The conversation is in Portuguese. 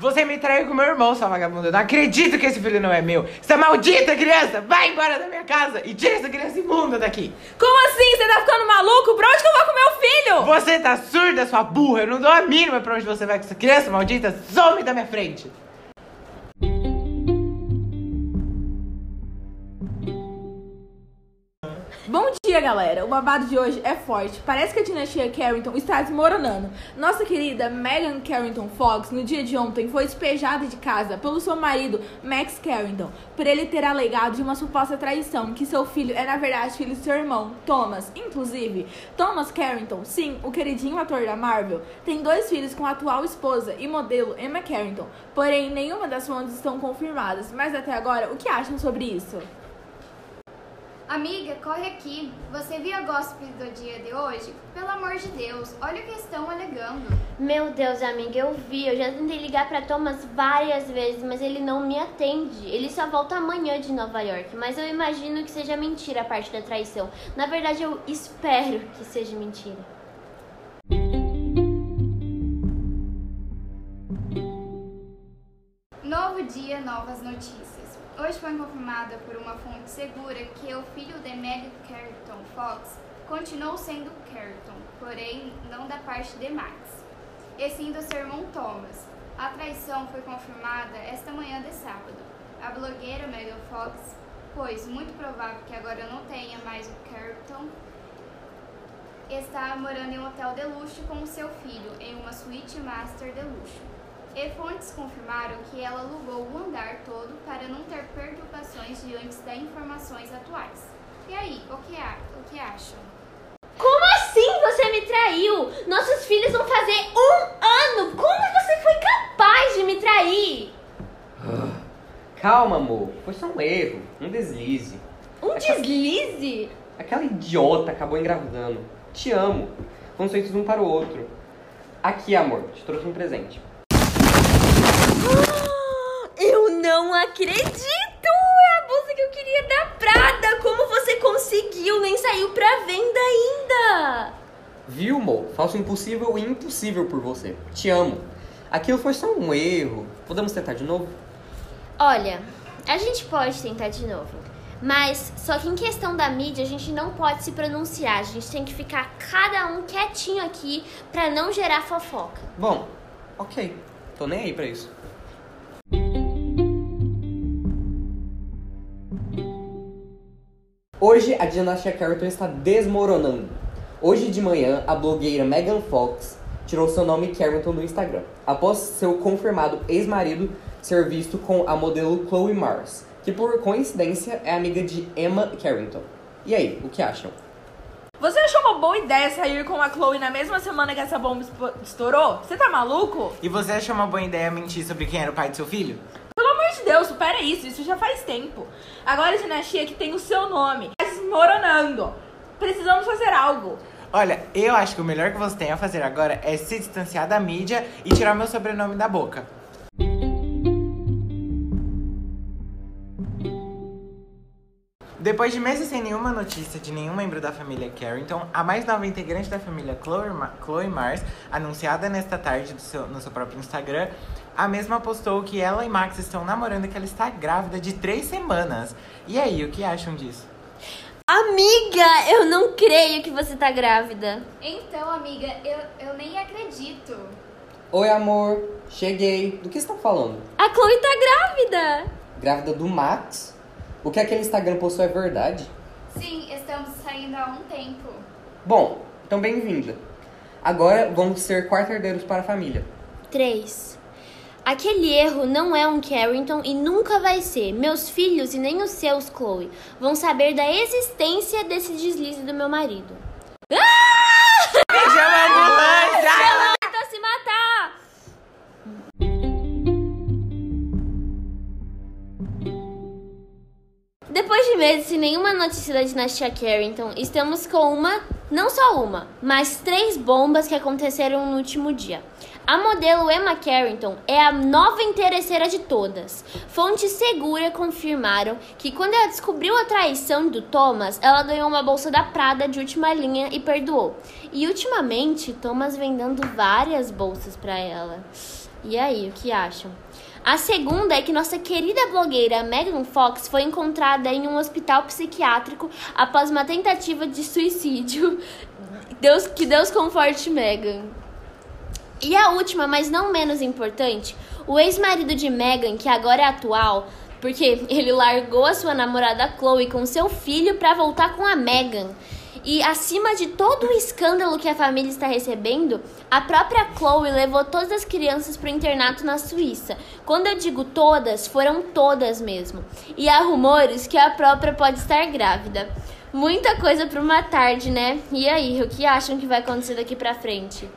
Você me traiu com meu irmão, sua vagabunda. Eu não acredito que esse filho não é meu. Essa maldita criança, vai embora da minha casa e tira essa criança imunda daqui. Como assim? Você tá ficando maluco? Pra onde que eu vou com meu filho? Você tá surda, sua burra. Eu não dou a mínima pra onde você vai com essa criança maldita. Some da minha frente. Bom dia, galera! O babado de hoje é forte. Parece que a dinastia Carrington está desmoronando. Nossa querida Meghan Carrington Fox, no dia de ontem, foi despejada de casa pelo seu marido, Max Carrington, por ele ter alegado de uma suposta traição, que seu filho é, na verdade, filho de seu irmão, Thomas. Inclusive, Thomas Carrington, sim, o queridinho ator da Marvel, tem dois filhos com a atual esposa e modelo Emma Carrington. Porém, nenhuma das fontes estão confirmadas. Mas até agora, o que acham sobre isso? Amiga, corre aqui. Você viu a gossip do dia de hoje? Pelo amor de Deus, olha o que estão alegando. Meu Deus, amiga, eu vi. Eu já tentei ligar pra Thomas várias vezes, mas ele não me atende. Ele só volta amanhã de Nova York, mas eu imagino que seja mentira a parte da traição. Na verdade, eu espero que seja mentira. Novo dia, novas notícias. Hoje foi confirmada por uma fonte segura que o filho de Meg Carrington Fox continuou sendo Carrington, porém não da parte de Max, e sim do seu irmão Thomas. A traição foi confirmada esta manhã de sábado. A blogueira Megan Fox, pois muito provável que agora não tenha mais o Carrington, está morando em um hotel de luxo com o seu filho, em uma suíte master de luxo. E fontes confirmaram que ela alugou o andar todo para não ter perturbações diante das informações atuais. E aí, o que, a, o que acham? Como assim você me traiu? Nossos filhos vão fazer um ano! Como você foi capaz de me trair? Calma, amor. Foi só um erro, um deslize. Um deslize? Aquela idiota acabou engravidando. Te amo. Fomos feitos um para o outro. Aqui, amor, te trouxe um presente. Eu não acredito! É a bolsa que eu queria da Prada! Como você conseguiu? Nem saiu pra venda ainda! Viu, amor? Faço impossível e impossível por você. Te amo. Aquilo foi só um erro. Podemos tentar de novo? Olha, a gente pode tentar de novo. Mas só que em questão da mídia a gente não pode se pronunciar. A gente tem que ficar cada um quietinho aqui pra não gerar fofoca. Bom, ok. Tô nem aí pra isso. Hoje a dinastia Carrington está desmoronando. Hoje de manhã, a blogueira Megan Fox tirou seu nome Carrington do Instagram, após seu confirmado ex-marido ser visto com a modelo Chloe Mars, que por coincidência é amiga de Emma Carrington. E aí, o que acham? Você achou uma boa ideia sair com a Chloe na mesma semana que essa bomba estourou? Você tá maluco? E você achou uma boa ideia mentir sobre quem era o pai do seu filho? Deus, supera isso. Isso já faz tempo. Agora a dinastia que tem o seu nome tá desmoronando. Precisamos fazer algo. Olha, eu acho que o melhor que você tem a fazer agora é se distanciar da mídia e tirar meu sobrenome da boca. Depois de meses sem nenhuma notícia de nenhum membro da família Carrington, a mais nova integrante da família, Chloe, Ma- Chloe Mars, anunciada nesta tarde do seu- no seu próprio Instagram, a mesma postou que ela e Max estão namorando e que ela está grávida de três semanas. E aí, o que acham disso? Amiga, eu não creio que você tá grávida. Então, amiga, eu, eu nem acredito. Oi, amor. Cheguei. Do que você tá falando? A Chloe tá grávida. Grávida do Max? O que aquele Instagram postou é verdade? Sim, estamos saindo há um tempo. Bom, então bem-vinda. Agora vamos ser quarterdeiros para a família. 3. Aquele erro não é um Carrington e nunca vai ser. Meus filhos e nem os seus, Chloe, vão saber da existência desse deslize do meu marido. Chama a ambulância! Meses sem nenhuma notícia da dinastia Carrington, estamos com uma, não só uma, mas três bombas que aconteceram no último dia. A modelo Emma Carrington é a nova interesseira de todas. Fontes seguras confirmaram que quando ela descobriu a traição do Thomas, ela ganhou uma bolsa da Prada de última linha e perdoou. E ultimamente, Thomas vem dando várias bolsas pra ela. E aí, o que acham? A segunda é que nossa querida blogueira Megan Fox foi encontrada em um hospital psiquiátrico após uma tentativa de suicídio. Deus, que Deus conforte Megan. E a última, mas não menos importante, o ex-marido de Megan, que agora é atual, porque ele largou a sua namorada Chloe com seu filho para voltar com a Megan. E acima de todo o escândalo que a família está recebendo, a própria Chloe levou todas as crianças para o internato na Suíça. Quando eu digo todas, foram todas mesmo. E há rumores que a própria pode estar grávida. Muita coisa para uma tarde, né? E aí, o que acham que vai acontecer daqui para frente?